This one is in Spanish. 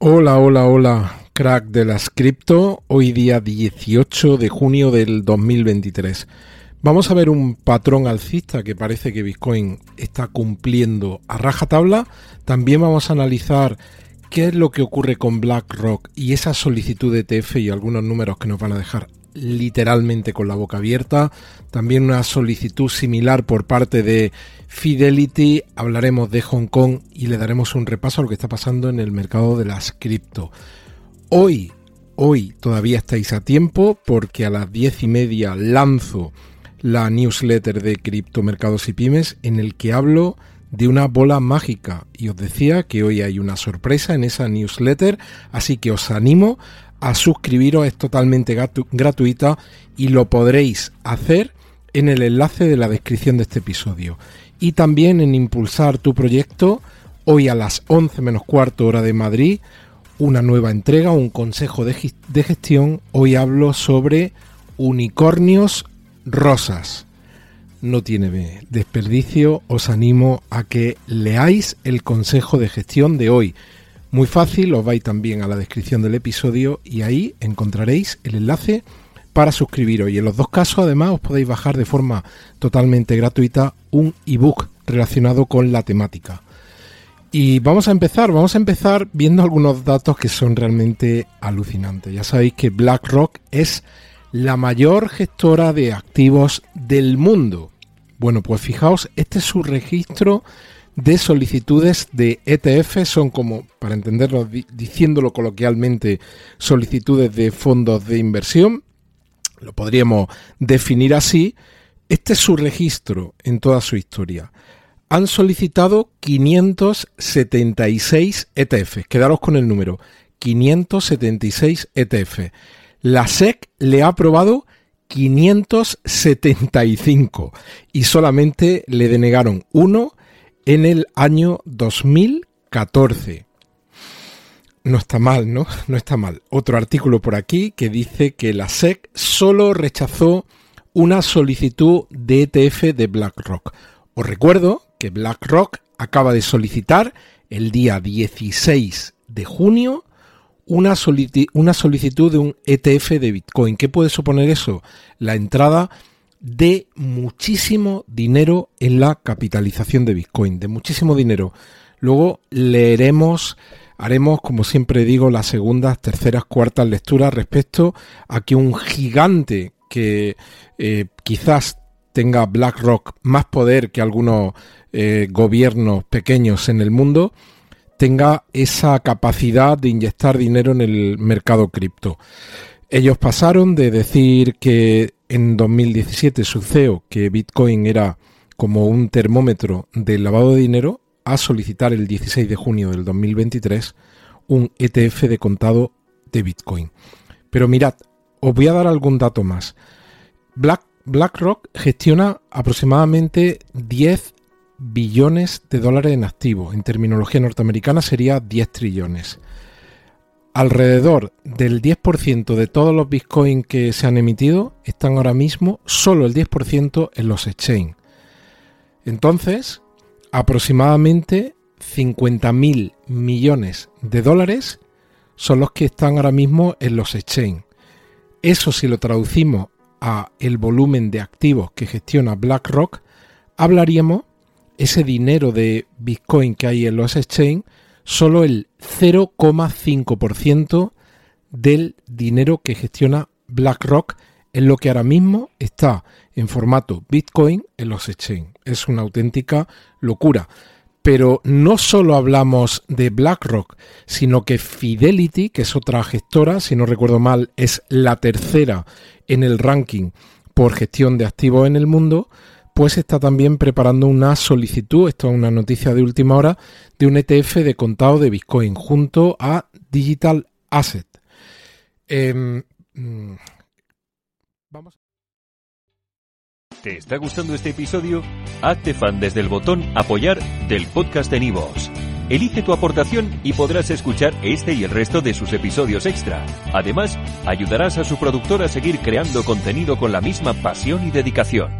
Hola, hola, hola, crack de las cripto, hoy día 18 de junio del 2023. Vamos a ver un patrón alcista que parece que Bitcoin está cumpliendo a rajatabla. También vamos a analizar qué es lo que ocurre con BlackRock y esa solicitud de ETF y algunos números que nos van a dejar literalmente con la boca abierta. También una solicitud similar por parte de Fidelity. Hablaremos de Hong Kong y le daremos un repaso a lo que está pasando en el mercado de las cripto. Hoy, hoy todavía estáis a tiempo porque a las diez y media lanzo la newsletter de criptomercados y pymes en el que hablo de una bola mágica y os decía que hoy hay una sorpresa en esa newsletter así que os animo a suscribiros, es totalmente gratuita y lo podréis hacer en el enlace de la descripción de este episodio. Y también en Impulsar tu proyecto, hoy a las 11 menos cuarto hora de Madrid, una nueva entrega, un consejo de, de gestión. Hoy hablo sobre unicornios rosas. No tiene desperdicio, os animo a que leáis el consejo de gestión de hoy. Muy fácil, os vais también a la descripción del episodio y ahí encontraréis el enlace para suscribiros. Y en los dos casos, además, os podéis bajar de forma totalmente gratuita un ebook relacionado con la temática. Y vamos a empezar, vamos a empezar viendo algunos datos que son realmente alucinantes. Ya sabéis que BlackRock es la mayor gestora de activos del mundo. Bueno, pues fijaos, este es su registro de solicitudes de ETF, son como, para entenderlo, diciéndolo coloquialmente, solicitudes de fondos de inversión, lo podríamos definir así, este es su registro en toda su historia. Han solicitado 576 ETF, quedaros con el número, 576 ETF. La SEC le ha aprobado 575 y solamente le denegaron uno en el año 2014. No está mal, ¿no? No está mal. Otro artículo por aquí que dice que la SEC solo rechazó una solicitud de ETF de BlackRock. Os recuerdo que BlackRock acaba de solicitar el día 16 de junio una, una, solicitud de un ETF de Bitcoin. ¿Qué puede suponer eso? La entrada de muchísimo dinero en la capitalización de Bitcoin, de muchísimo dinero. Luego leeremos, haremos, como siempre digo, las segundas, terceras, cuartas lecturas respecto a que un gigante que eh, quizás tenga BlackRock más poder que algunos eh, gobiernos pequeños en el mundo, tenga esa capacidad de inyectar dinero en el mercado cripto. Ellos pasaron de decir que en 2017 su CEO que Bitcoin era como un termómetro del lavado de dinero a solicitar el 16 de junio del 2023 un ETF de contado de Bitcoin. Pero mirad, os voy a dar algún dato más. Black, BlackRock gestiona aproximadamente 10 billones de dólares en activos. En terminología norteamericana sería 10 trillones alrededor del 10% de todos los bitcoins que se han emitido están ahora mismo solo el 10% en los exchange. Entonces, aproximadamente 50.000 millones de dólares son los que están ahora mismo en los exchange. Eso si lo traducimos a el volumen de activos que gestiona BlackRock, hablaríamos ese dinero de Bitcoin que hay en los exchange solo el 0,5% del dinero que gestiona BlackRock en lo que ahora mismo está en formato Bitcoin en los exchange. Es una auténtica locura. Pero no solo hablamos de BlackRock, sino que Fidelity, que es otra gestora, si no recuerdo mal, es la tercera en el ranking por gestión de activos en el mundo, pues está también preparando una solicitud, esto es una noticia de última hora, de un ETF de contado de Bitcoin junto a Digital Asset. Em, mm, vamos. ¿Te está gustando este episodio? Hazte fan desde el botón Apoyar del podcast de Nivos. Elige tu aportación y podrás escuchar este y el resto de sus episodios extra. Además, ayudarás a su productor a seguir creando contenido con la misma pasión y dedicación.